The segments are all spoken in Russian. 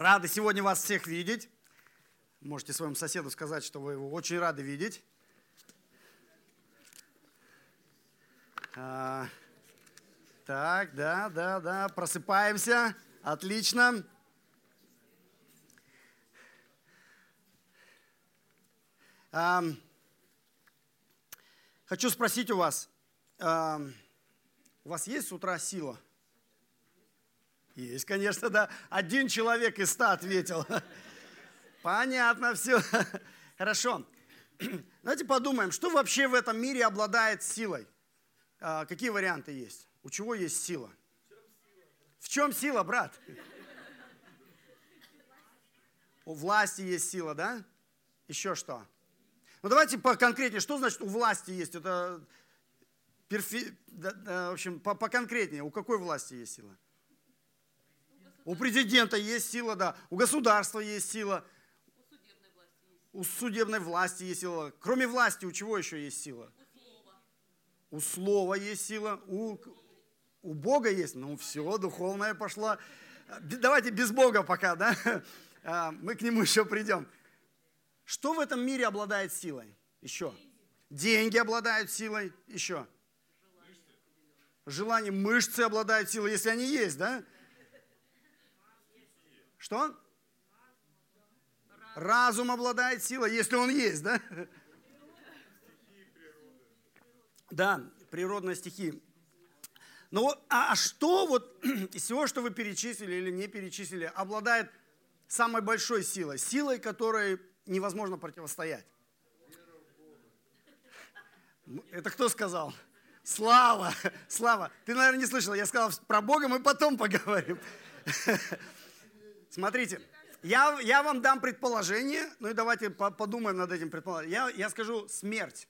Рады сегодня вас всех видеть. Можете своему соседу сказать, что вы его очень рады видеть. А, так, да, да, да, просыпаемся. Отлично. А, хочу спросить у вас, а, у вас есть с утра сила? Есть, конечно, да. Один человек из ста ответил. Понятно все. Хорошо. Давайте подумаем, что вообще в этом мире обладает силой? А, какие варианты есть? У чего есть сила? В чем сила, брат? У власти есть сила, да? Еще что? Ну давайте поконкретнее. Что значит у власти есть? Это перфи... в общем, поконкретнее. У какой власти есть сила? У президента есть сила, да. У государства есть сила. У судебной власти есть сила. Кроме власти, у чего еще есть сила? У слова есть сила. У, у Бога есть. Ну все, духовная пошла. Давайте без Бога пока, да? А, мы к нему еще придем. Что в этом мире обладает силой? Еще. Деньги обладают силой. Еще. Желание, мышцы обладают силой, если они есть, да? Что? Разум обладает силой, если он есть, да? Да, природная стихия. Ну, а, а что вот из всего, что вы перечислили или не перечислили, обладает самой большой силой? Силой, которой невозможно противостоять. Это кто сказал? Слава, Слава. Ты, наверное, не слышал. Я сказал про Бога, мы потом поговорим. Смотрите, я, я вам дам предположение, ну и давайте подумаем над этим предположением. Я, я скажу смерть.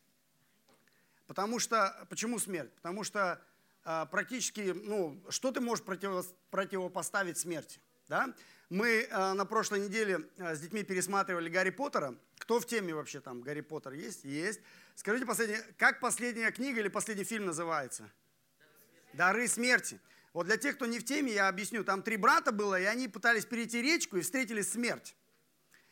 Потому что, почему смерть? Потому что э, практически, ну, что ты можешь противо, противопоставить смерти? Да? Мы э, на прошлой неделе э, с детьми пересматривали Гарри Поттера. Кто в теме вообще там? Гарри Поттер есть? Есть. Скажите, последняя, как последняя книга или последний фильм называется? Дары смерти. Вот для тех, кто не в теме, я объясню. Там три брата было, и они пытались перейти речку и встретили смерть.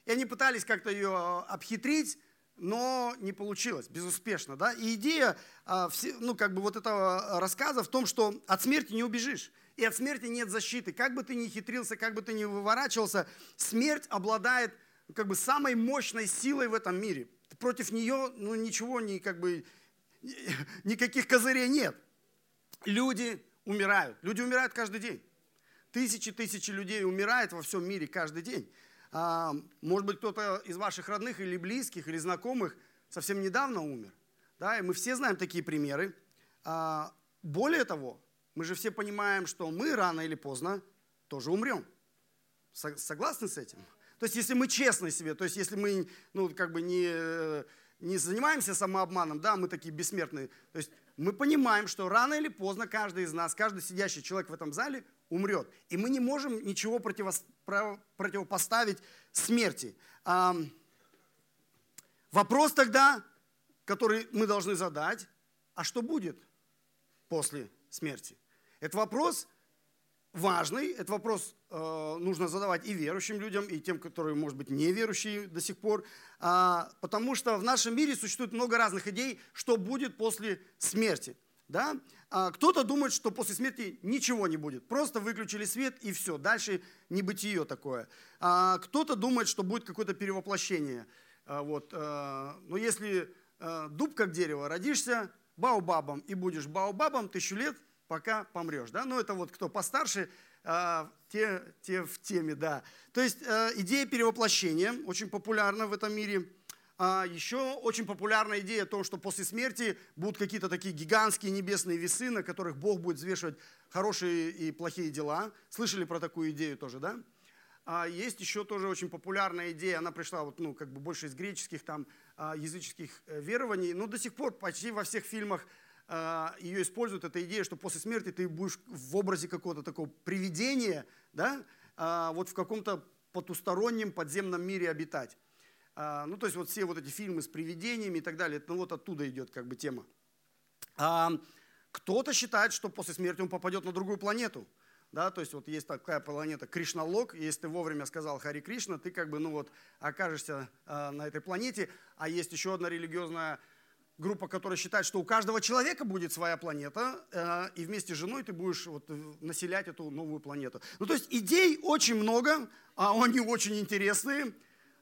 И они пытались как-то ее э, обхитрить, но не получилось, безуспешно. Да? И идея а, ну, как бы вот этого рассказа в том, что от смерти не убежишь. И от смерти нет защиты. Как бы ты ни хитрился, как бы ты ни выворачивался, смерть обладает как бы самой мощной силой в этом мире. Против нее ну, ничего, ни, как бы, никаких козырей нет. Люди умирают. Люди умирают каждый день. Тысячи тысячи людей умирают во всем мире каждый день. А, может быть, кто-то из ваших родных или близких, или знакомых совсем недавно умер. Да, и мы все знаем такие примеры. А, более того, мы же все понимаем, что мы рано или поздно тоже умрем. Согласны с этим? То есть, если мы честны себе, то есть, если мы ну, как бы не, не занимаемся самообманом, да, мы такие бессмертные, то есть мы понимаем, что рано или поздно каждый из нас, каждый сидящий человек в этом зале умрет. И мы не можем ничего противопоставить смерти. Вопрос тогда, который мы должны задать, а что будет после смерти? Это вопрос важный, этот вопрос э, нужно задавать и верующим людям, и тем, которые, может быть, неверующие до сих пор, э, потому что в нашем мире существует много разных идей, что будет после смерти. Да? А кто-то думает, что после смерти ничего не будет, просто выключили свет и все, дальше небытие такое. А кто-то думает, что будет какое-то перевоплощение. А вот. А, но если а, дуб как дерево, родишься баобабом и будешь баобабом тысячу лет, пока помрешь. Да? Ну, это вот кто постарше, а, те, те в теме, да. То есть а, идея перевоплощения очень популярна в этом мире. А еще очень популярная идея о том, что после смерти будут какие-то такие гигантские небесные весы, на которых Бог будет взвешивать хорошие и плохие дела. Слышали про такую идею тоже, да? А есть еще тоже очень популярная идея, она пришла вот, ну, как бы больше из греческих, там, языческих э, верований, но до сих пор почти во всех фильмах ее используют, эта идея, что после смерти ты будешь в образе какого-то такого привидения, да, а, вот в каком-то потустороннем подземном мире обитать. А, ну, то есть вот все вот эти фильмы с привидениями и так далее, ну вот оттуда идет как бы тема. Кто-то считает, что после смерти он попадет на другую планету. да, то есть вот есть такая планета Кришналог, если ты вовремя сказал Хари Кришна, ты как бы, ну вот, окажешься э, на этой планете, а есть еще одна религиозная группа, которая считает, что у каждого человека будет своя планета, э, и вместе с женой ты будешь вот, населять эту новую планету. Ну, то есть идей очень много, а они очень интересные,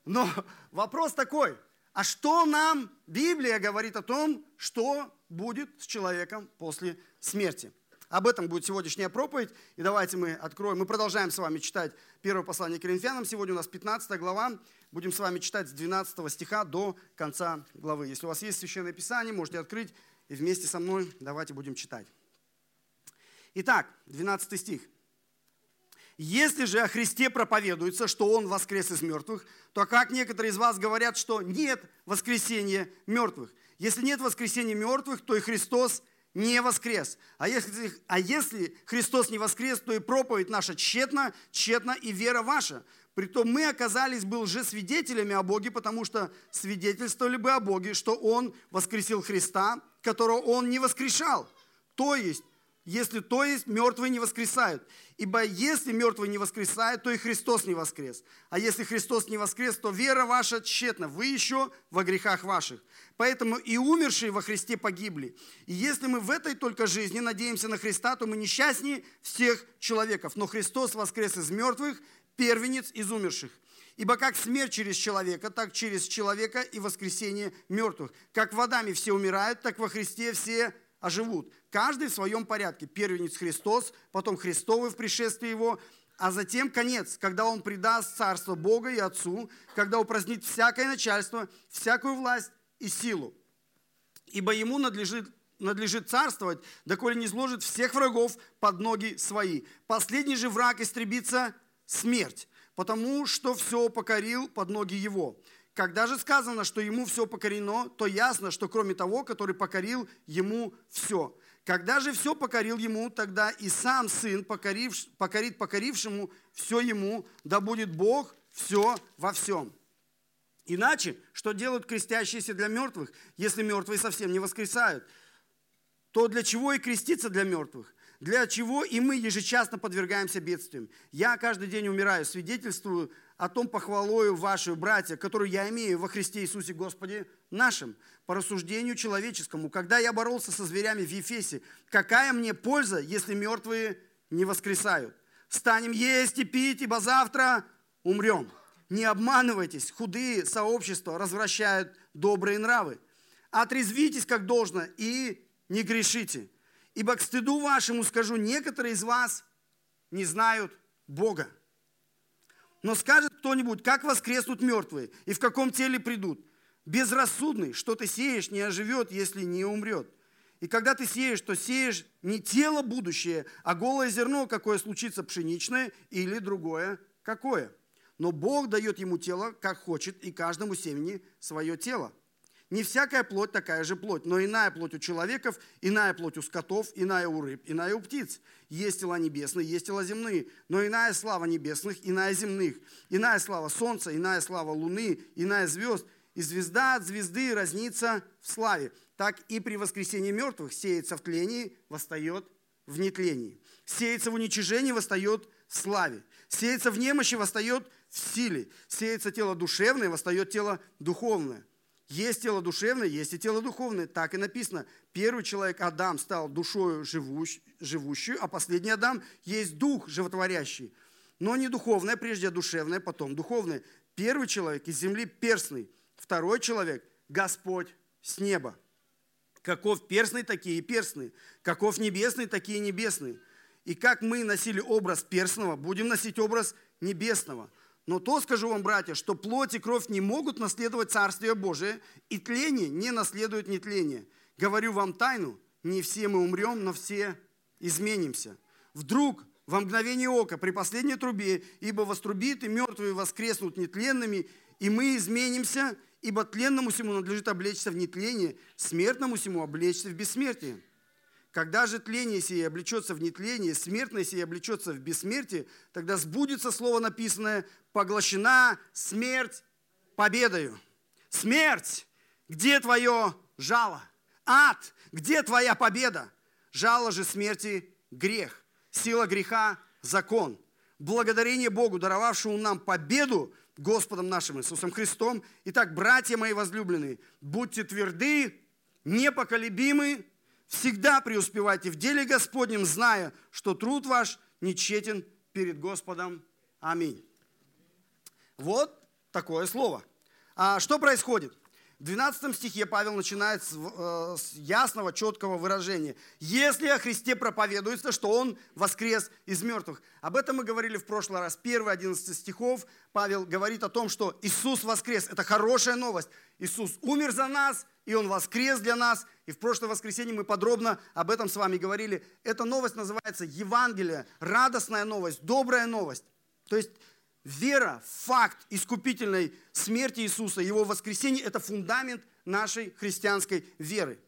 но вопрос такой, а что нам Библия говорит о том, что будет с человеком после смерти? Об этом будет сегодняшняя проповедь. И давайте мы откроем. Мы продолжаем с вами читать первое послание к Коринфянам. Сегодня у нас 15 глава. Будем с вами читать с 12 стиха до конца главы. Если у вас есть Священное Писание, можете открыть и вместе со мной давайте будем читать. Итак, 12 стих. Если же о Христе проповедуется, что Он воскрес из мертвых, то как некоторые из вас говорят, что нет воскресения мертвых? Если нет воскресения мертвых, то и Христос не воскрес. А если, а если Христос не воскрес, то и проповедь наша тщетна, тщетна и вера ваша. Притом мы оказались бы лжесвидетелями о Боге, потому что свидетельствовали бы о Боге, что Он воскресил Христа, которого Он не воскрешал. То есть, если то есть, мертвые не воскресают. Ибо если мертвые не воскресают, то и Христос не воскрес. А если Христос не воскрес, то вера ваша тщетна. Вы еще во грехах ваших. Поэтому и умершие во Христе погибли. И если мы в этой только жизни надеемся на Христа, то мы несчастнее всех человеков. Но Христос воскрес из мертвых, первенец из умерших. Ибо как смерть через человека, так через человека и воскресение мертвых. Как водами все умирают, так во Христе все оживут. Каждый в своем порядке. Первенец Христос, потом Христовый в пришествии Его, а затем конец, когда Он предаст царство Бога и Отцу, когда упразднит всякое начальство, всякую власть и силу. Ибо Ему надлежит надлежит царствовать, доколе не сложит всех врагов под ноги свои. Последний же враг истребится смерть, потому что все покорил под ноги его. Когда же сказано, что ему все покорено, то ясно, что кроме того, который покорил ему все. Когда же все покорил ему, тогда и сам сын покорив, покорит покорившему все ему, да будет Бог все во всем. Иначе, что делают крестящиеся для мертвых, если мертвые совсем не воскресают? То для чего и креститься для мертвых? для чего и мы ежечасно подвергаемся бедствиям. Я каждый день умираю, свидетельствую о том похвалою вашу, братья, которую я имею во Христе Иисусе Господе нашим, по рассуждению человеческому. Когда я боролся со зверями в Ефесе, какая мне польза, если мертвые не воскресают? Станем есть и пить, ибо завтра умрем. Не обманывайтесь, худые сообщества развращают добрые нравы. Отрезвитесь как должно и не грешите. Ибо к стыду вашему скажу, некоторые из вас не знают Бога. Но скажет кто-нибудь, как воскреснут мертвые и в каком теле придут? Безрассудный, что ты сеешь, не оживет, если не умрет. И когда ты сеешь, то сеешь не тело будущее, а голое зерно, какое случится пшеничное или другое какое. Но Бог дает ему тело, как хочет, и каждому семени свое тело. Не всякая плоть такая же плоть, но иная плоть у человеков, иная плоть у скотов, иная у рыб, иная у птиц. Есть тела небесные, есть тела земные, но иная слава небесных, иная земных. Иная слава солнца, иная слава луны, иная звезд. И звезда от звезды разнится в славе. Так и при воскресении мертвых сеется в тлении, восстает в нетлении. Сеется в уничижении, восстает в славе. Сеется в немощи, восстает в силе. Сеется тело душевное, восстает тело духовное. Есть тело душевное, есть и тело духовное. Так и написано. Первый человек, Адам, стал душою живущую, а последний Адам есть дух животворящий. Но не духовное, прежде душевное, потом духовное. Первый человек из земли перстный, второй человек – Господь с неба. Каков перстный, такие и перстные. Каков небесный, такие и небесные. И как мы носили образ перстного, будем носить образ небесного – но то скажу вам, братья, что плоть и кровь не могут наследовать Царствие Божие, и тление не наследует нетление. Говорю вам тайну, не все мы умрем, но все изменимся. Вдруг во мгновение ока, при последней трубе, ибо вострубит и мертвые воскреснут нетленными, и мы изменимся, ибо тленному всему надлежит облечься в нетление, смертному всему облечься в бессмертие. Когда же тление сие облечется в нетление, смертное сие облечется в бессмертие, тогда сбудется слово написанное «поглощена смерть победою». Смерть, где твое жало? Ад, где твоя победа? Жало же смерти – грех. Сила греха – закон. Благодарение Богу, даровавшему нам победу Господом нашим Иисусом Христом. Итак, братья мои возлюбленные, будьте тверды, непоколебимы, всегда преуспевайте в деле Господнем, зная, что труд ваш нечетен перед Господом. Аминь. Вот такое слово. А что происходит? В 12 стихе Павел начинает с, э, с ясного, четкого выражения. Если о Христе проповедуется, что Он воскрес из мертвых. Об этом мы говорили в прошлый раз. Первые 11 стихов Павел говорит о том, что Иисус воскрес. Это хорошая новость. Иисус умер за нас, и Он воскрес для нас. И в прошлое воскресенье мы подробно об этом с вами говорили. Эта новость называется Евангелие, радостная новость, добрая новость. То есть Вера, факт искупительной смерти Иисуса, Его воскресения – это фундамент нашей христианской веры.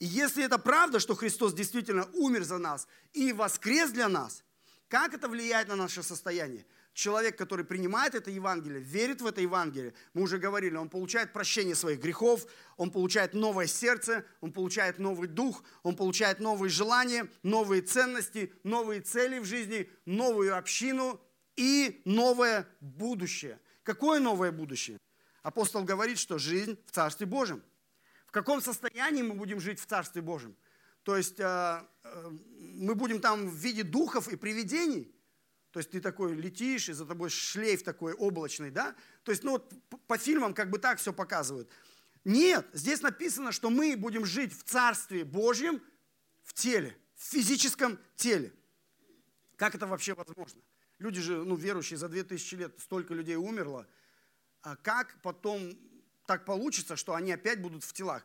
И если это правда, что Христос действительно умер за нас и воскрес для нас, как это влияет на наше состояние? Человек, который принимает это Евангелие, верит в это Евангелие, мы уже говорили, он получает прощение своих грехов, он получает новое сердце, он получает новый дух, он получает новые желания, новые ценности, новые цели в жизни, новую общину, и новое будущее. Какое новое будущее? Апостол говорит, что жизнь в Царстве Божьем. В каком состоянии мы будем жить в Царстве Божьем? То есть э, э, мы будем там в виде духов и привидений. То есть ты такой летишь, и за тобой шлейф такой облачный, да? То есть, ну вот по фильмам как бы так все показывают. Нет, здесь написано, что мы будем жить в Царстве Божьем в теле, в физическом теле. Как это вообще возможно? Люди же, ну, верующие, за 2000 лет столько людей умерло. А как потом так получится, что они опять будут в телах?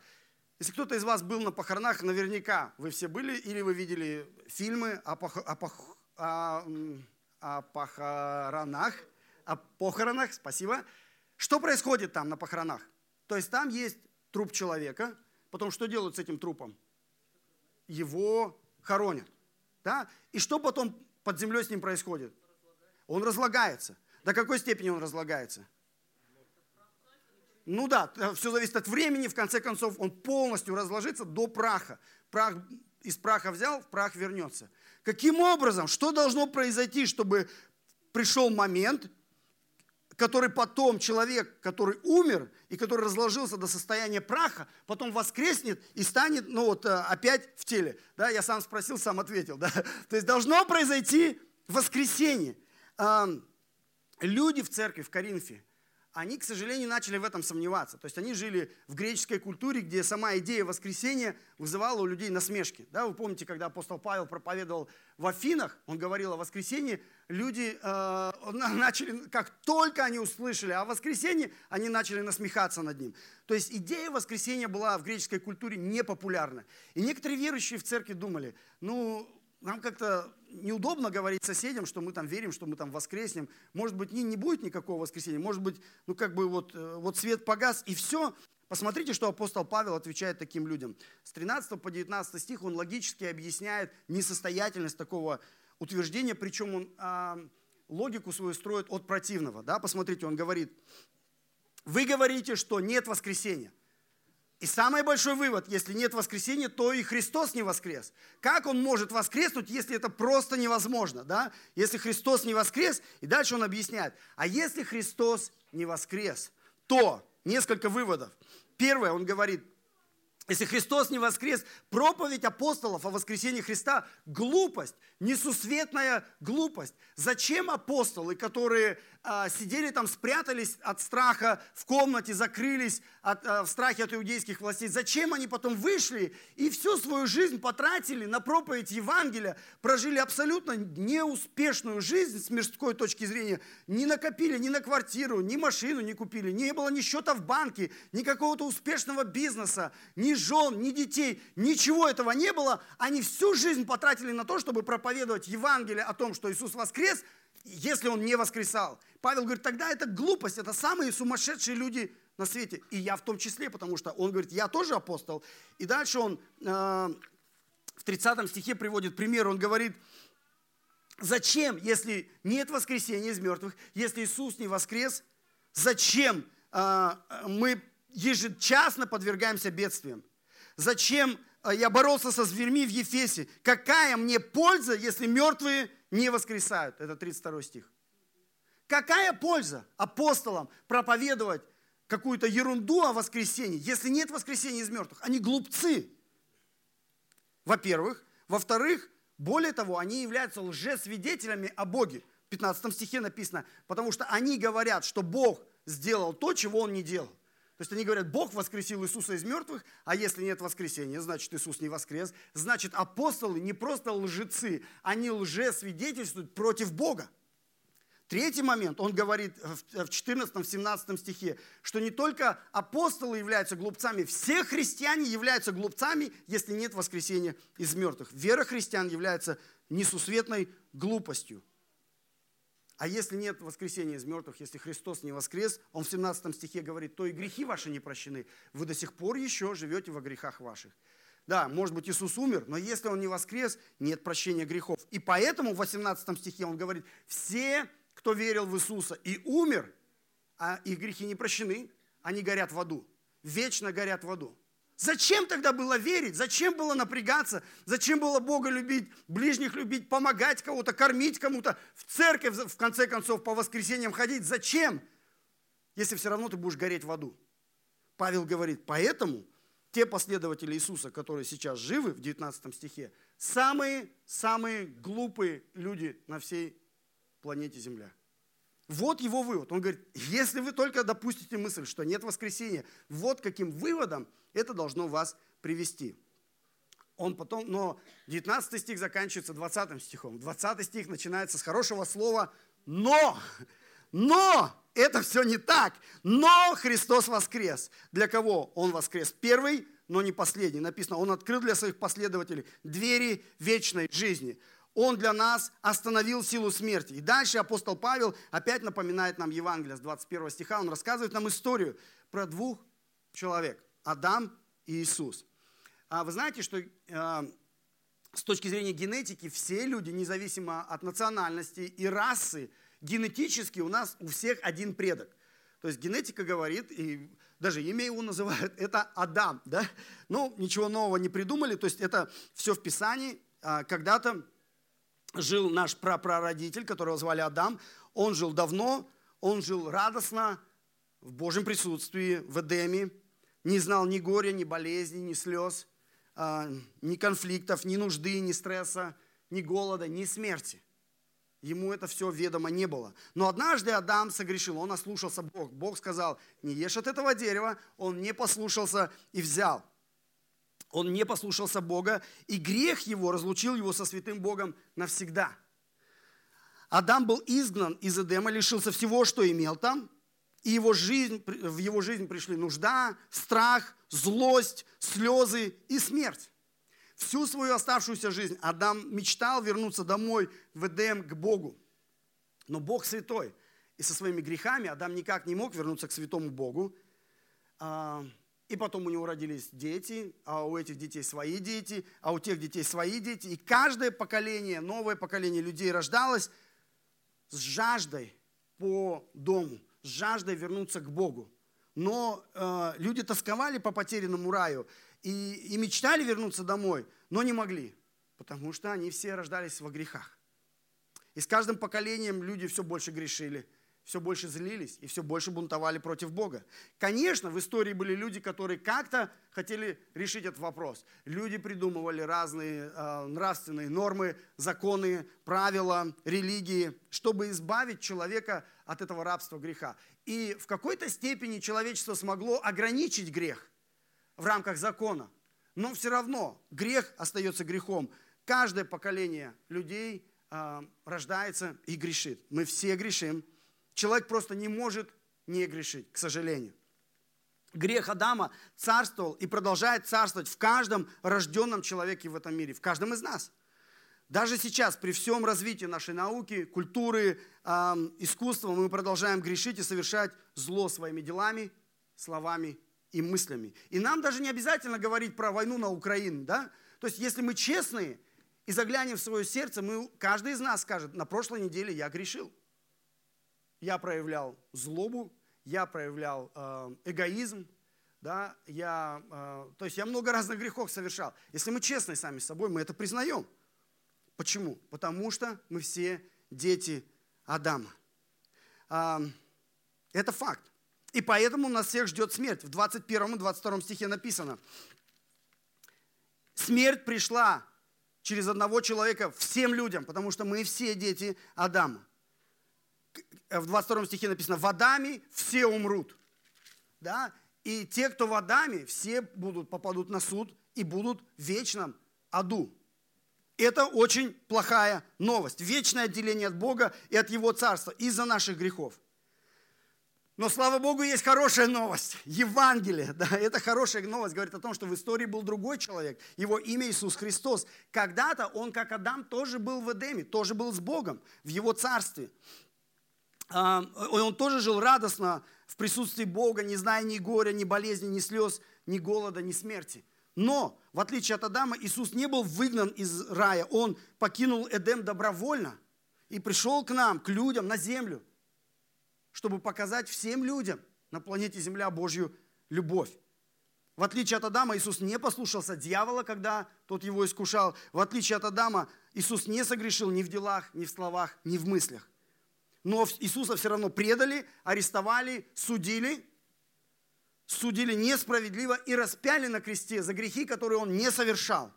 Если кто-то из вас был на похоронах, наверняка вы все были или вы видели фильмы о, пох... о, пох... о... о похоронах, о похоронах, спасибо. Что происходит там на похоронах? То есть там есть труп человека, потом что делают с этим трупом? Его хоронят. Да? И что потом под землей с ним происходит? Он разлагается. До какой степени он разлагается? Ну да, э, все зависит от времени, в конце концов он полностью разложится до праха. Прах из праха взял, в прах вернется. Каким образом, что должно произойти, чтобы пришел момент, который потом человек, который умер и который разложился до состояния праха, потом воскреснет и станет, ну вот, э, опять в теле. Да, я сам спросил, сам ответил. Да? То есть должно произойти воскресение люди в церкви в Коринфе, они, к сожалению, начали в этом сомневаться. То есть они жили в греческой культуре, где сама идея воскресения вызывала у людей насмешки. Да, вы помните, когда апостол Павел проповедовал в Афинах, он говорил о воскресении, люди э, начали, как только они услышали о воскресении, они начали насмехаться над ним. То есть идея воскресения была в греческой культуре непопулярна. И некоторые верующие в церкви думали, ну, нам как-то неудобно говорить соседям, что мы там верим, что мы там воскреснем. Может быть, не, не будет никакого воскресения. Может быть, ну как бы вот, э, вот свет погас и все. Посмотрите, что апостол Павел отвечает таким людям. С 13 по 19 стих он логически объясняет несостоятельность такого утверждения, причем он а, логику свою строит от противного. Да? Посмотрите, он говорит, вы говорите, что нет воскресения. И самый большой вывод, если нет воскресения, то и Христос не воскрес. Как он может воскреснуть, если это просто невозможно? Да? Если Христос не воскрес, и дальше он объясняет, а если Христос не воскрес, то несколько выводов. Первое, он говорит, если Христос не воскрес, проповедь апостолов о воскресении Христа – глупость, несусветная глупость. Зачем апостолы, которые а, сидели там, спрятались от страха в комнате, закрылись от, а, в страхе от иудейских властей, зачем они потом вышли и всю свою жизнь потратили на проповедь Евангелия, прожили абсолютно неуспешную жизнь с мирской точки зрения, не накопили ни на квартиру, ни машину не купили, не было ни счета в банке, ни какого-то успешного бизнеса, ни жен, ни детей, ничего этого не было. Они всю жизнь потратили на то, чтобы проповедовать Евангелие о том, что Иисус воскрес, если Он не воскресал. Павел говорит, тогда это глупость, это самые сумасшедшие люди на свете. И я в том числе, потому что он говорит, я тоже апостол. И дальше он э, в 30 стихе приводит пример, он говорит, зачем, если нет воскресения из мертвых, если Иисус не воскрес, зачем э, мы ежечасно подвергаемся бедствиям? Зачем э, я боролся со зверьми в Ефесе? Какая мне польза, если мертвые не воскресают. Это 32 стих. Какая польза апостолам проповедовать какую-то ерунду о воскресении, если нет воскресения из мертвых? Они глупцы. Во-первых. Во-вторых, более того, они являются лжесвидетелями о Боге. В 15 стихе написано, потому что они говорят, что Бог сделал то, чего Он не делал. То есть они говорят, Бог воскресил Иисуса из мертвых, а если нет воскресения, значит Иисус не воскрес. Значит, апостолы не просто лжецы, они лжесвидетельствуют против Бога. Третий момент, он говорит в 14-17 стихе, что не только апостолы являются глупцами, все христиане являются глупцами, если нет воскресения из мертвых. Вера христиан является несусветной глупостью. А если нет воскресения из мертвых, если Христос не воскрес, он в 17 стихе говорит, то и грехи ваши не прощены. Вы до сих пор еще живете во грехах ваших. Да, может быть, Иисус умер, но если Он не воскрес, нет прощения грехов. И поэтому в 18 стихе Он говорит, все, кто верил в Иисуса и умер, а их грехи не прощены, они горят в аду, вечно горят в аду. Зачем тогда было верить? Зачем было напрягаться? Зачем было Бога любить, ближних любить, помогать кого-то, кормить кому-то, в церковь, в конце концов, по воскресеньям ходить? Зачем? Если все равно ты будешь гореть в аду. Павел говорит, поэтому те последователи Иисуса, которые сейчас живы, в 19 стихе, самые-самые глупые люди на всей планете Земля. Вот его вывод. Он говорит, если вы только допустите мысль, что нет воскресения, вот каким выводом это должно вас привести. Он потом, но 19 стих заканчивается 20 стихом. 20 стих начинается с хорошего слова «но». Но это все не так. Но Христос воскрес. Для кого Он воскрес? Первый, но не последний. Написано, Он открыл для своих последователей двери вечной жизни. Он для нас остановил силу смерти. И дальше апостол Павел опять напоминает нам Евангелие с 21 стиха. Он рассказывает нам историю про двух человек. Адам и Иисус. А вы знаете, что э, с точки зрения генетики все люди, независимо от национальности и расы, генетически у нас у всех один предок. То есть генетика говорит, и даже имя его называют, это Адам. Да? Ну, ничего нового не придумали, то есть это все в Писании. А, когда-то жил наш прапрародитель, которого звали Адам. Он жил давно, он жил радостно, в Божьем присутствии, в Эдеме, не знал ни горя, ни болезни, ни слез, а, ни конфликтов, ни нужды, ни стресса, ни голода, ни смерти. Ему это все ведомо не было. Но однажды Адам согрешил, он ослушался Бог. Бог сказал, не ешь от этого дерева, он не послушался и взял. Он не послушался Бога, и грех его разлучил его со святым Богом навсегда. Адам был изгнан из Эдема, лишился всего, что имел там, и его жизнь, в его жизнь пришли нужда, страх, злость, слезы и смерть. Всю свою оставшуюся жизнь Адам мечтал вернуться домой в Эдем к Богу. Но Бог святой. И со своими грехами Адам никак не мог вернуться к святому Богу. И потом у него родились дети, а у этих детей свои дети, а у тех детей свои дети. И каждое поколение, новое поколение людей рождалось с жаждой по дому – с жаждой вернуться к Богу. Но э, люди тосковали по потерянному раю и, и мечтали вернуться домой, но не могли, потому что они все рождались во грехах. И с каждым поколением люди все больше грешили – все больше злились и все больше бунтовали против Бога. Конечно, в истории были люди, которые как-то хотели решить этот вопрос. Люди придумывали разные э, нравственные нормы, законы, правила, религии, чтобы избавить человека от этого рабства греха. И в какой-то степени человечество смогло ограничить грех в рамках закона. Но все равно грех остается грехом. Каждое поколение людей э, рождается и грешит. Мы все грешим. Человек просто не может не грешить, к сожалению. Грех Адама царствовал и продолжает царствовать в каждом рожденном человеке в этом мире, в каждом из нас. Даже сейчас, при всем развитии нашей науки, культуры, э, искусства, мы продолжаем грешить и совершать зло своими делами, словами и мыслями. И нам даже не обязательно говорить про войну на Украину. Да? То есть, если мы честные и заглянем в свое сердце, мы, каждый из нас скажет, на прошлой неделе я грешил я проявлял злобу, я проявлял э, эгоизм, да, я, э, то есть я много разных грехов совершал. Если мы честны сами с собой, мы это признаем. Почему? Потому что мы все дети Адама. А, это факт. И поэтому нас всех ждет смерть. В 21 и 22 стихе написано. Смерть пришла через одного человека всем людям, потому что мы все дети Адама. В 22 стихе написано, в Адаме все умрут. Да? И те, кто в Адаме, все будут, попадут на суд и будут в вечном аду. Это очень плохая новость. Вечное отделение от Бога и от Его Царства из-за наших грехов. Но, слава Богу, есть хорошая новость. Евангелие, да, это хорошая новость. Говорит о том, что в истории был другой человек. Его имя Иисус Христос. Когда-то он, как Адам, тоже был в Эдеме, тоже был с Богом, в Его Царстве. Он тоже жил радостно в присутствии Бога, не зная ни горя, ни болезни, ни слез, ни голода, ни смерти. Но, в отличие от Адама, Иисус не был выгнан из рая. Он покинул Эдем добровольно и пришел к нам, к людям, на землю – чтобы показать всем людям на планете Земля Божью любовь. В отличие от Адама, Иисус не послушался дьявола, когда тот его искушал. В отличие от Адама, Иисус не согрешил ни в делах, ни в словах, ни в мыслях. Но Иисуса все равно предали, арестовали, судили, судили несправедливо и распяли на кресте за грехи, которые он не совершал.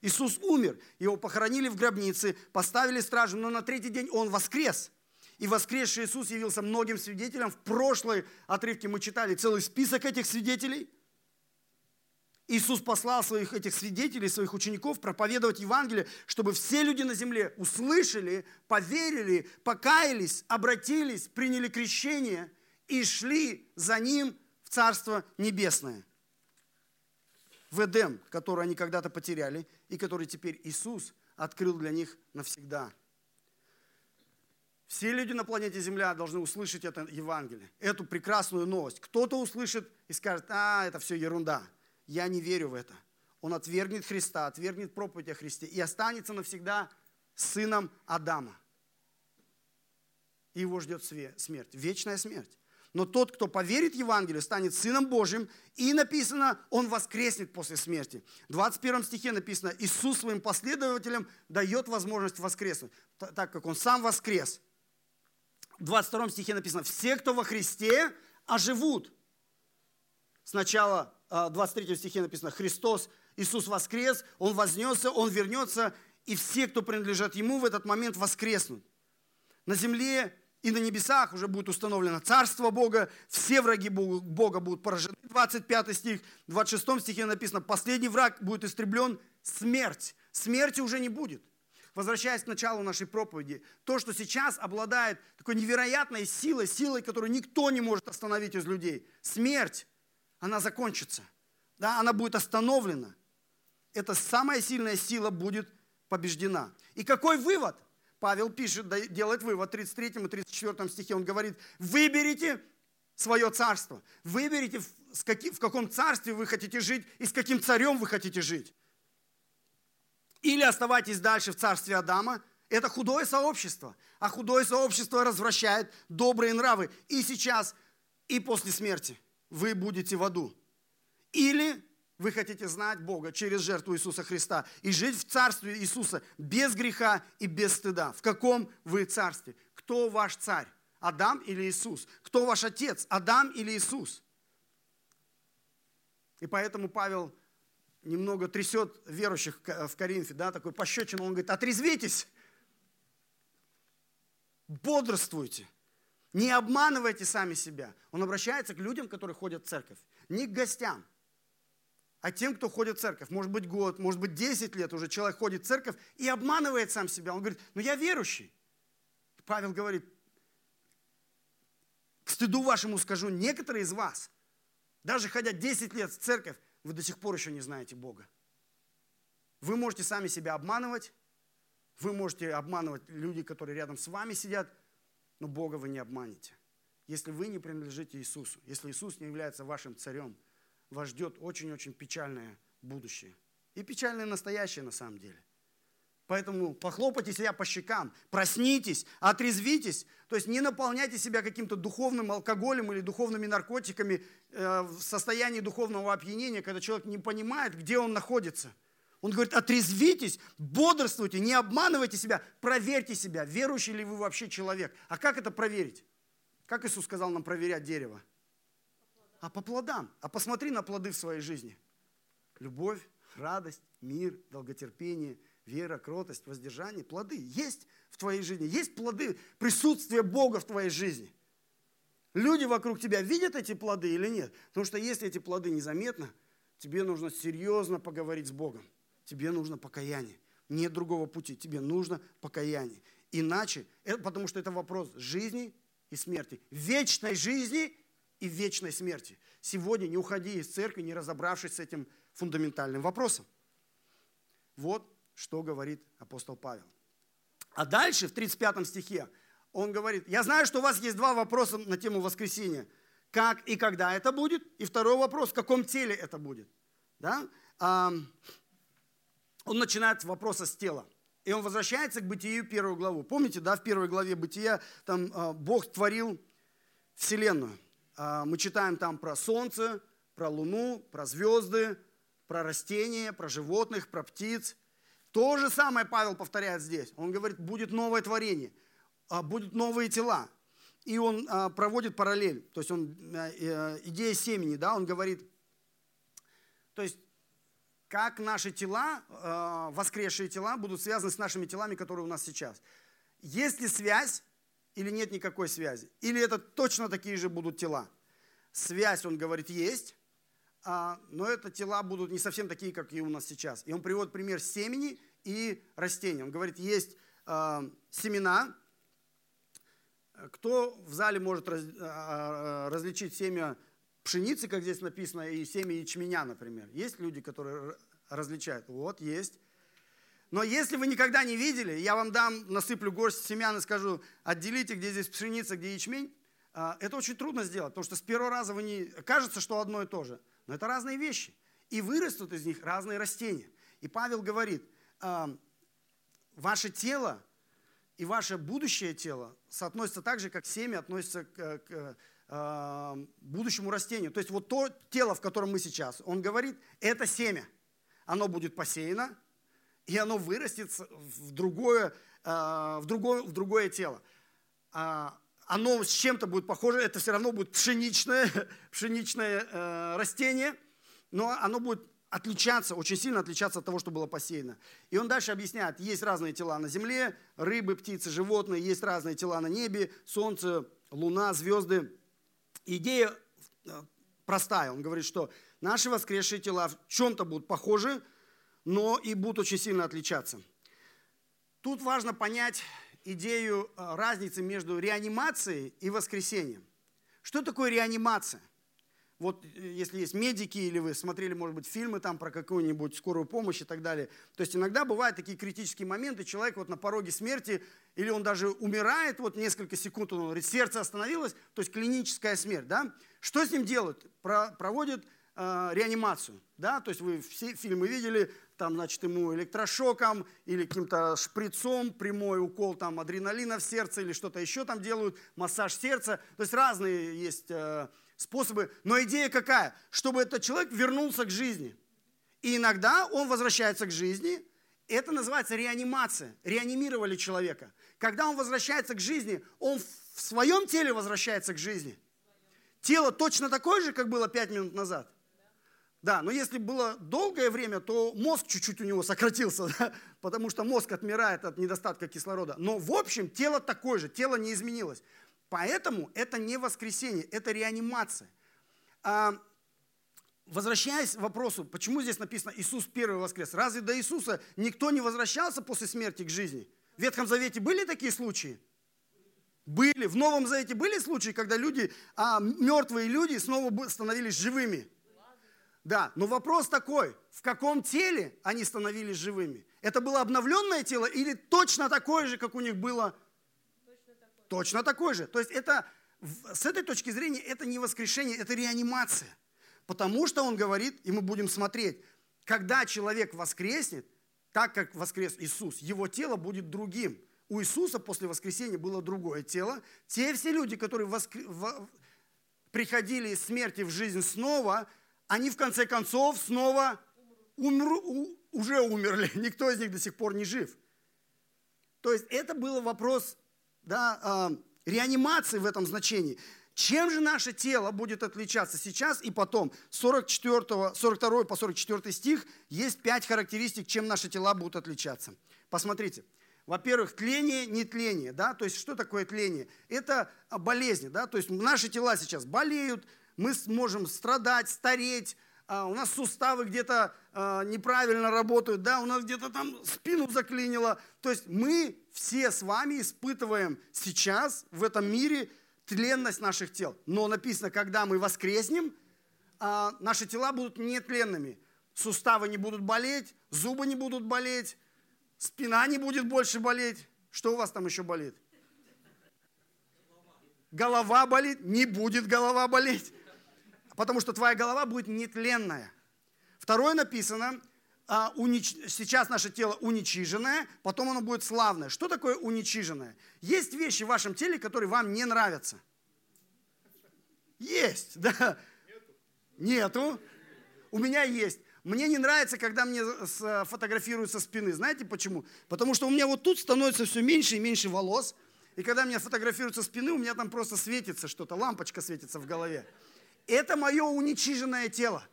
Иисус умер, его похоронили в гробнице, поставили стражу, но на третий день он воскрес – и воскресший Иисус явился многим свидетелям. В прошлой отрывке мы читали целый список этих свидетелей. Иисус послал своих этих свидетелей, своих учеников проповедовать Евангелие, чтобы все люди на земле услышали, поверили, покаялись, обратились, приняли крещение и шли за Ним в Царство Небесное. В Эдем, который они когда-то потеряли, и который теперь Иисус открыл для них навсегда. Все люди на планете Земля должны услышать это Евангелие, эту прекрасную новость. Кто-то услышит и скажет, а, это все ерунда. Я не верю в это. Он отвергнет Христа, отвергнет проповедь о Христе и останется навсегда сыном Адама. И его ждет смерть, вечная смерть. Но тот, кто поверит Евангелию, станет Сыном Божьим, и написано, он воскреснет после смерти. В 21 стихе написано, Иисус своим последователям дает возможность воскреснуть, так как он сам воскрес – в 22 стихе написано, все, кто во Христе, оживут. Сначала 23 стихе написано, Христос, Иисус воскрес, Он вознесся, Он вернется, и все, кто принадлежат Ему, в этот момент воскреснут. На земле и на небесах уже будет установлено Царство Бога, все враги Бога будут поражены. 25 стих, в 26 стихе написано, последний враг будет истреблен, смерть. Смерти уже не будет возвращаясь к началу нашей проповеди, то, что сейчас обладает такой невероятной силой, силой, которую никто не может остановить из людей, смерть, она закончится, да, она будет остановлена. Эта самая сильная сила будет побеждена. И какой вывод? Павел пишет, делает вывод в 33 и 34 стихе. Он говорит, выберите свое царство. Выберите, в каком царстве вы хотите жить и с каким царем вы хотите жить. Или оставайтесь дальше в царстве Адама. Это худое сообщество. А худое сообщество развращает добрые нравы. И сейчас, и после смерти вы будете в аду. Или вы хотите знать Бога через жертву Иисуса Христа и жить в царстве Иисуса без греха и без стыда. В каком вы царстве? Кто ваш царь? Адам или Иисус? Кто ваш отец? Адам или Иисус? И поэтому Павел немного трясет верующих в Коринфе, да, такой пощечину, он говорит, отрезвитесь, бодрствуйте, не обманывайте сами себя. Он обращается к людям, которые ходят в церковь, не к гостям, а тем, кто ходит в церковь. Может быть год, может быть 10 лет уже человек ходит в церковь и обманывает сам себя. Он говорит, ну я верующий. Павел говорит, к стыду вашему скажу, некоторые из вас, даже ходя 10 лет в церковь, вы до сих пор еще не знаете Бога. Вы можете сами себя обманывать, вы можете обманывать людей, которые рядом с вами сидят, но Бога вы не обманете. Если вы не принадлежите Иисусу, если Иисус не является вашим царем, вас ждет очень-очень печальное будущее. И печальное настоящее на самом деле. Поэтому похлопайте себя по щекам, проснитесь, отрезвитесь. То есть не наполняйте себя каким-то духовным алкоголем или духовными наркотиками э, в состоянии духовного опьянения, когда человек не понимает, где он находится. Он говорит, отрезвитесь, бодрствуйте, не обманывайте себя, проверьте себя, верующий ли вы вообще человек. А как это проверить? Как Иисус сказал нам проверять дерево? А по плодам. А посмотри на плоды в своей жизни. Любовь, радость, мир, долготерпение, вера, кротость, воздержание. Плоды есть в твоей жизни. Есть плоды присутствия Бога в твоей жизни. Люди вокруг тебя видят эти плоды или нет? Потому что если эти плоды незаметно, тебе нужно серьезно поговорить с Богом. Тебе нужно покаяние. Нет другого пути. Тебе нужно покаяние. Иначе, потому что это вопрос жизни и смерти. Вечной жизни и вечной смерти. Сегодня не уходи из церкви, не разобравшись с этим фундаментальным вопросом. Вот что говорит апостол Павел. А дальше в 35 стихе он говорит, я знаю, что у вас есть два вопроса на тему воскресения. Как и когда это будет? И второй вопрос, в каком теле это будет? Да? Он начинает с вопроса с тела. И он возвращается к Бытию первую главу. Помните, да, в первой главе Бытия там а, Бог творил Вселенную. А, мы читаем там про Солнце, про Луну, про звезды, про растения, про животных, про птиц. То же самое Павел повторяет здесь. Он говорит, будет новое творение – а, будут новые тела. И он проводит параллель, то есть он, идея семени, да, он говорит, то есть как наши тела, воскресшие тела, будут связаны с нашими телами, которые у нас сейчас. Есть ли связь или нет никакой связи? Или это точно такие же будут тела? Связь, он говорит, есть, но это тела будут не совсем такие, как и у нас сейчас. И он приводит пример семени и растения. Он говорит, есть семена, кто в зале может раз, а, а, различить семя пшеницы, как здесь написано, и семя ячменя, например? Есть люди, которые различают? Вот, есть. Но если вы никогда не видели, я вам дам, насыплю горсть семян и скажу, отделите, где здесь пшеница, где ячмень. А, это очень трудно сделать, потому что с первого раза вы не... Кажется, что одно и то же. Но это разные вещи. И вырастут из них разные растения. И Павел говорит, ваше тело и ваше будущее тело соотносится так же, как семя относится к, к будущему растению. То есть вот то тело, в котором мы сейчас, он говорит, это семя. Оно будет посеяно, и оно вырастет в другое, э, в другое, в другое тело. А, оно с чем-то будет похоже, это все равно будет пшеничное, пшеничное э, растение, но оно будет отличаться, очень сильно отличаться от того, что было посеяно. И он дальше объясняет, есть разные тела на земле, рыбы, птицы, животные, есть разные тела на небе, солнце, луна, звезды. Идея э, простая. Он говорит, что наши воскресшие тела в чем-то будут похожи, но и будут очень сильно отличаться. Тут важно понять идею э, разницы между реанимацией и воскресением. Что такое реанимация? Вот э, если есть медики, или вы смотрели, может быть, фильмы там про какую-нибудь скорую помощь и так далее. То есть иногда бывают такие критические моменты, человек вот на пороге смерти, или он даже умирает, вот несколько секунд, он говорит, сердце остановилось, то есть клиническая смерть, да? Что с ним делают? Про, проводят э, реанимацию, да? То есть вы все фильмы видели, там, значит, ему электрошоком или каким-то шприцом, прямой укол там адреналина в сердце или что-то еще там делают, массаж сердца. То есть разные есть э, способы. Но идея какая? Чтобы этот человек вернулся к жизни. И иногда он возвращается к жизни. Это называется реанимация. Реанимировали человека. Когда он возвращается к жизни, он в своем теле возвращается к жизни. Тело точно такое же, как было пять минут назад. Да, но если было долгое время, то мозг чуть-чуть у него сократился, да, потому что мозг отмирает от недостатка кислорода. Но в общем тело такое же, тело не изменилось. Поэтому это не воскресение, это реанимация. А, возвращаясь к вопросу, почему здесь написано Иисус первый воскрес? Разве до Иисуса никто не возвращался после смерти к жизни? В Ветхом Завете были такие случаи? Были. В Новом Завете были случаи, когда люди, а, мертвые люди снова становились живыми? Да, но вопрос такой, в каком теле они становились живыми? Это было обновленное тело или точно такое же, как у них было точно такой же. То есть это, с этой точки зрения это не воскрешение, это реанимация. Потому что он говорит, и мы будем смотреть, когда человек воскреснет, так как воскрес Иисус, его тело будет другим. У Иисуса после воскресения было другое тело. Те все люди, которые воскр... в... приходили из смерти в жизнь снова, они в конце концов снова умру, уже умерли, никто из них до сих пор не жив. То есть это был вопрос да, а, реанимации в этом значении. Чем же наше тело будет отличаться сейчас и потом? 44, 42 по 44 стих есть пять характеристик, чем наши тела будут отличаться. Посмотрите. Во-первых, тление, нетление, да, то есть что такое тление? Это болезни, да, то есть наши тела сейчас болеют, мы можем страдать, стареть, а, у нас суставы где-то а, неправильно работают, да, у нас где-то там спину заклинило. То есть мы все с вами испытываем сейчас в этом мире тленность наших тел. Но написано, когда мы воскреснем, а, наши тела будут нетленными. Суставы не будут болеть, зубы не будут болеть, спина не будет больше болеть. Что у вас там еще болит? Голова болит? Не будет голова болеть потому что твоя голова будет нетленная. Второе написано, а, сейчас наше тело уничиженное, потом оно будет славное. Что такое уничиженное? Есть вещи в вашем теле, которые вам не нравятся. Есть, да. Нету. У меня есть. Мне не нравится, когда мне фотографируют со спины. Знаете почему? Потому что у меня вот тут становится все меньше и меньше волос. И когда меня фотографируют со спины, у меня там просто светится что-то, лампочка светится в голове. Это мое уничиженное тело.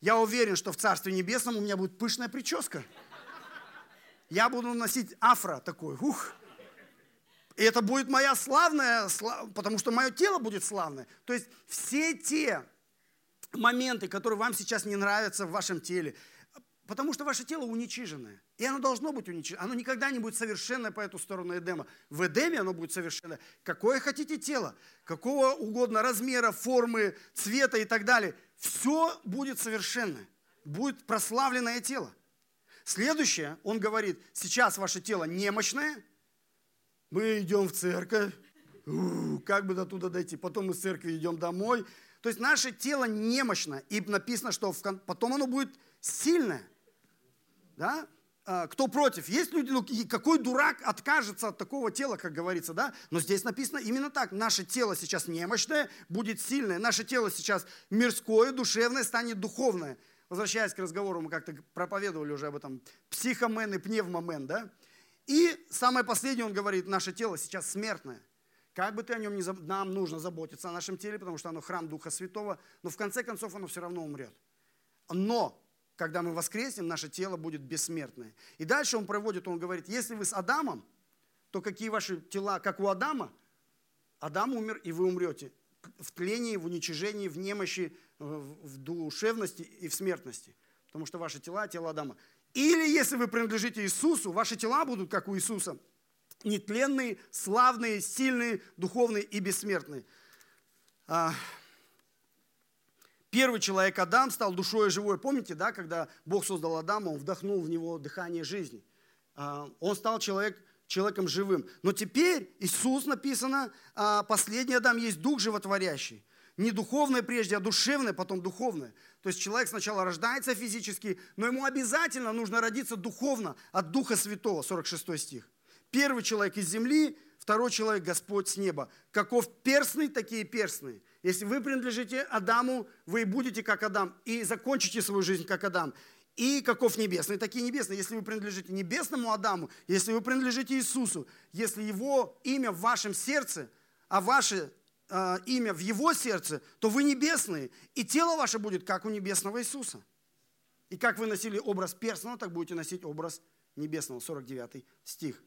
Я уверен, что в Царстве Небесном у меня будет пышная прическа. Я буду носить афро такой, ух. И это будет моя славная, потому что мое тело будет славное. То есть все те моменты, которые вам сейчас не нравятся в вашем теле, Потому что ваше тело уничиженное. И оно должно быть уничижено. Оно никогда не будет совершенное по эту сторону Эдема. В Эдеме оно будет совершенное. Какое хотите тело, какого угодно размера, формы, цвета и так далее. Все будет совершенное. Будет прославленное тело. Следующее, он говорит, сейчас ваше тело немощное, мы идем в церковь, у, как бы до туда дойти, потом с церкви идем домой. То есть наше тело немощно, и написано, что потом оно будет сильное. Да? А, кто против? Есть люди, ну, какой дурак откажется от такого тела, как говорится, да? Но здесь написано именно так. Наше тело сейчас немощное, будет сильное. Наше тело сейчас мирское, душевное, станет духовное. Возвращаясь к разговору, мы как-то проповедовали уже об этом. Психомен и пневмомен, да? И самое последнее он говорит, наше тело сейчас смертное. Как бы ты о нем не заб... нам нужно заботиться о нашем теле, потому что оно храм Духа Святого, но в конце концов оно все равно умрет. Но когда мы воскреснем, наше тело будет бессмертное. И дальше он проводит, он говорит, если вы с Адамом, то какие ваши тела, как у Адама? Адам умер, и вы умрете в тлении, в уничижении, в немощи, в душевности и в смертности. Потому что ваши тела – тело Адама. Или если вы принадлежите Иисусу, ваши тела будут, как у Иисуса, нетленные, славные, сильные, духовные и бессмертные. Первый человек Адам стал душой живой. Помните, да, когда Бог создал Адама, он вдохнул в него дыхание жизни. А, он стал человек, человеком живым. Но теперь Иисус написано, а, последний Адам есть дух животворящий. Не духовное прежде, а душевное, потом духовное. То есть человек сначала рождается физически, но ему обязательно нужно родиться духовно от Духа Святого, 46 стих. Первый человек из земли, второй человек Господь с неба. Каков перстный, такие перстные. Если вы принадлежите Адаму, вы будете как Адам и закончите свою жизнь как Адам. И каков небесный, такие небесные. Если вы принадлежите небесному Адаму, если вы принадлежите Иисусу, если Его имя в вашем сердце, а ваше э, имя в Его сердце, то вы небесные. И тело ваше будет как у небесного Иисуса. И как вы носили образ перстного, так будете носить образ небесного. 49 стих.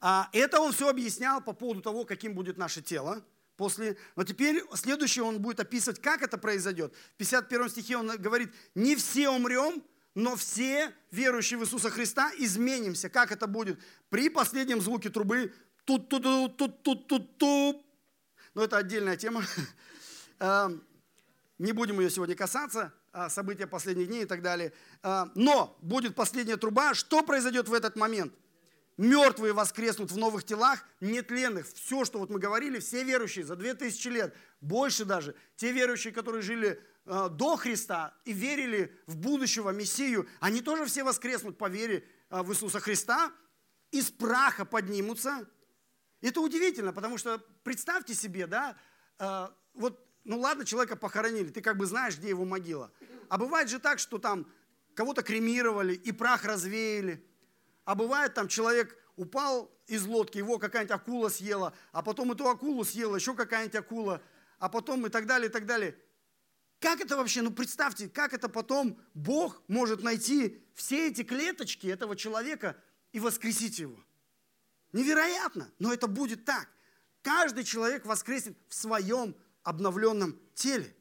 А это он все объяснял по поводу того, каким будет наше тело после... Но теперь следующее он будет описывать, как это произойдет. В 51 стихе он говорит, не все умрем, но все верующие в Иисуса Христа изменимся. Как это будет? При последнем звуке трубы тут тут тут тут тут тут тут Но это отдельная тема. Эм, не будем ее сегодня касаться, а, события последних дней и так далее. Э, но будет последняя труба. Что произойдет в этот момент? Мертвые воскреснут в новых телах, нетленных. Все, что вот мы говорили, все верующие за 2000 лет, больше даже, те верующие, которые жили э, до Христа и верили в будущего Мессию, они тоже все воскреснут по вере э, в Иисуса Христа, из праха поднимутся. Это удивительно, потому что представьте себе, да, э, вот ну ладно, человека похоронили, ты как бы знаешь, где его могила. А бывает же так, что там кого-то кремировали и прах развеяли. А бывает там человек упал из лодки, его какая-нибудь акула съела, а потом эту акулу съела еще какая-нибудь акула, а потом и так далее, и так далее. Как это вообще, ну представьте, как это потом Бог может найти все эти клеточки этого человека и воскресить его? Невероятно, но это будет так. Каждый человек воскреснет в своем обновленном теле.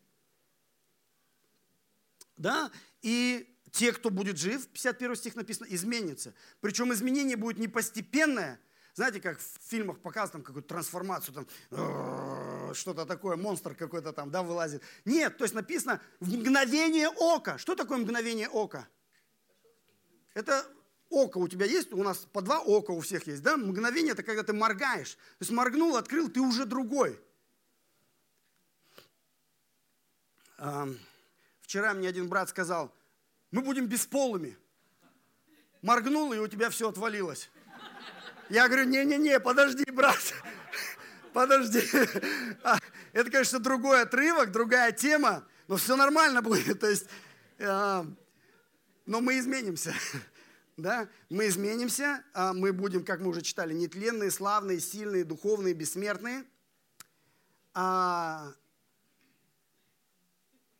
Да? И те, кто будет жив, 51 стих написано, изменится. Причем изменение будет не постепенное, знаете, как в фильмах показывают там какую-то трансформацию, там что-то такое, монстр какой-то там, да, вылазит. Нет, то есть написано в мгновение ока. Что такое мгновение ока? Это око у тебя есть, у нас по два ока у всех есть, да? Мгновение – это когда ты моргаешь. То есть моргнул, открыл, ты уже другой. Вчера мне один брат сказал, мы будем бесполыми. Моргнул, и у тебя все отвалилось. Я говорю, не-не-не, подожди, брат, подожди. А, это, конечно, другой отрывок, другая тема, но все нормально будет. То есть, а, но мы изменимся. Да? Мы изменимся, а мы будем, как мы уже читали, нетленные, славные, сильные, духовные, бессмертные.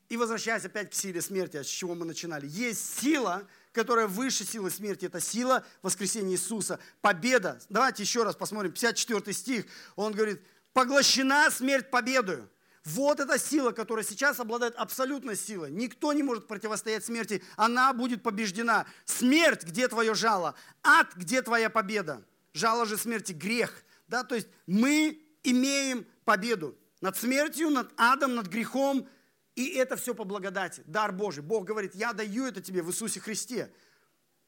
И возвращаясь опять к силе смерти, с чего мы начинали. Есть сила, которая выше силы смерти. Это сила воскресения Иисуса. Победа. Давайте еще раз посмотрим. 54 стих. Он говорит, поглощена смерть победою. Вот эта сила, которая сейчас обладает абсолютной силой. Никто не может противостоять смерти. Она будет побеждена. Смерть, где твое жало? Ад, где твоя победа? Жало же смерти – грех. Да? То есть мы имеем победу над смертью, над адом, над грехом – и это все по благодати, дар Божий. Бог говорит, я даю это тебе в Иисусе Христе.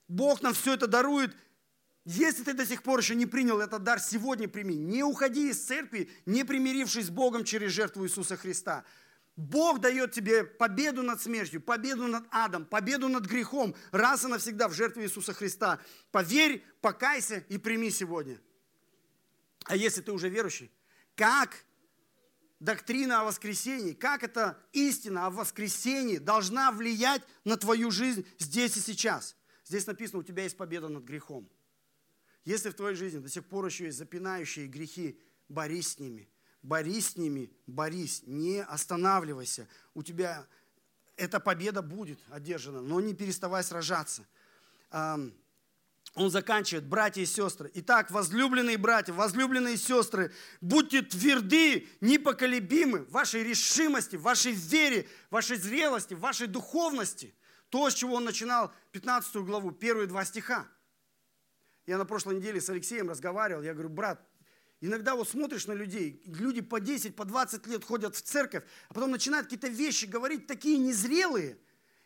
Бог нам все это дарует. Если ты до сих пор еще не принял этот дар, сегодня прими. Не уходи из церкви, не примирившись с Богом через жертву Иисуса Христа. Бог дает тебе победу над смертью, победу над адом, победу над грехом раз и навсегда в жертве Иисуса Христа. Поверь, покайся и прими сегодня. А если ты уже верующий, как доктрина о воскресении, как эта истина о воскресении должна влиять на твою жизнь здесь и сейчас. Здесь написано, у тебя есть победа над грехом. Если в твоей жизни до сих пор еще есть запинающие грехи, борись с ними. Борись с ними, борись, не останавливайся. У тебя эта победа будет одержана, но не переставай сражаться он заканчивает, братья и сестры. Итак, возлюбленные братья, возлюбленные сестры, будьте тверды, непоколебимы в вашей решимости, в вашей вере, в вашей зрелости, в вашей духовности. То, с чего он начинал 15 главу, первые два стиха. Я на прошлой неделе с Алексеем разговаривал, я говорю, брат, иногда вот смотришь на людей, люди по 10, по 20 лет ходят в церковь, а потом начинают какие-то вещи говорить такие незрелые,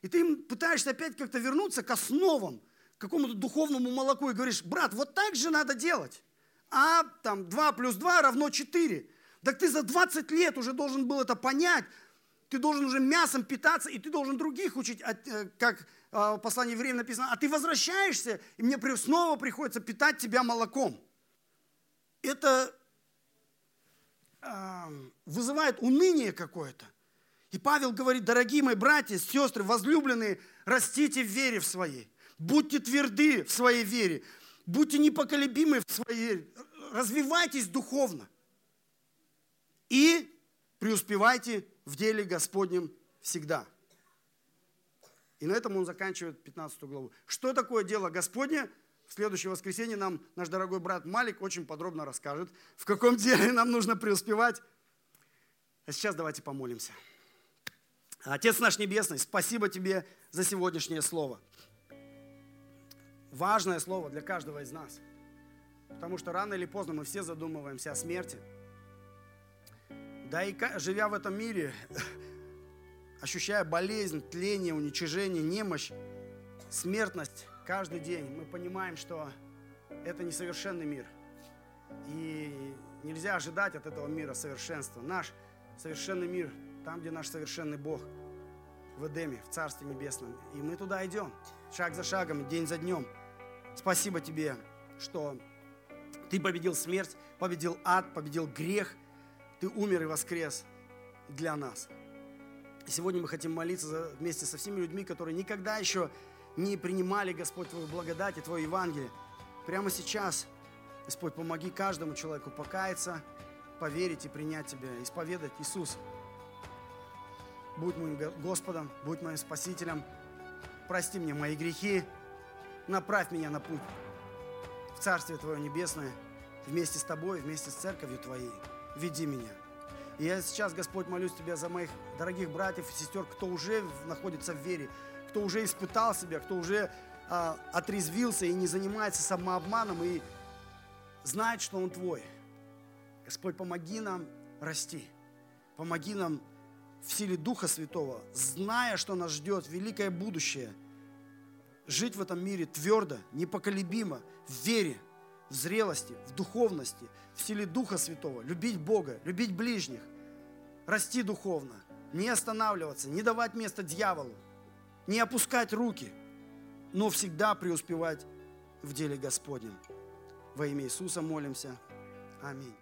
и ты им пытаешься опять как-то вернуться к основам – какому-то духовному молоку и говоришь, брат, вот так же надо делать. А там 2 плюс 2 равно 4. Так ты за 20 лет уже должен был это понять. Ты должен уже мясом питаться, и ты должен других учить, э, как а, в послании евреям написано, а ты возвращаешься, и мне снова приходится питать тебя молоком. Это а, вызывает уныние какое-то. И Павел говорит, дорогие мои братья, сестры, возлюбленные, растите в вере в своей. Будьте тверды в своей вере. Будьте непоколебимы в своей вере. Развивайтесь духовно. И преуспевайте в деле Господнем всегда. И на этом он заканчивает 15 главу. Что такое дело Господне? В следующее воскресенье нам наш дорогой брат Малик очень подробно расскажет, в каком деле нам нужно преуспевать. А сейчас давайте помолимся. Отец наш Небесный, спасибо Тебе за сегодняшнее слово важное слово для каждого из нас. Потому что рано или поздно мы все задумываемся о смерти. Да и живя в этом мире, ощущая болезнь, тление, уничижение, немощь, смертность каждый день, мы понимаем, что это несовершенный мир. И нельзя ожидать от этого мира совершенства. Наш совершенный мир, там, где наш совершенный Бог, в Эдеме, в Царстве Небесном. И мы туда идем, шаг за шагом, день за днем. Спасибо тебе, что ты победил смерть, победил ад, победил грех. Ты умер и воскрес. для нас. И сегодня мы хотим молиться вместе со всеми людьми, которые никогда еще не принимали, Господь, Твою благодать и Твое Евангелие. Прямо сейчас, Господь, помоги каждому человеку покаяться, поверить и принять Тебя, исповедать Иисус. Будь моим Господом, будь моим Спасителем, прости мне мои грехи, направь меня на путь в Царствие Твое Небесное, вместе с Тобой, вместе с Церковью Твоей. Веди меня. И я сейчас, Господь, молюсь Тебя за моих дорогих братьев и сестер, кто уже находится в вере, кто уже испытал себя, кто уже а, отрезвился и не занимается самообманом и знает, что Он Твой. Господь, помоги нам расти. Помоги нам в силе Духа Святого, зная, что нас ждет великое будущее, жить в этом мире твердо, непоколебимо, в вере, в зрелости, в духовности, в силе Духа Святого, любить Бога, любить ближних, расти духовно, не останавливаться, не давать место дьяволу, не опускать руки, но всегда преуспевать в деле Господнем. Во имя Иисуса молимся. Аминь.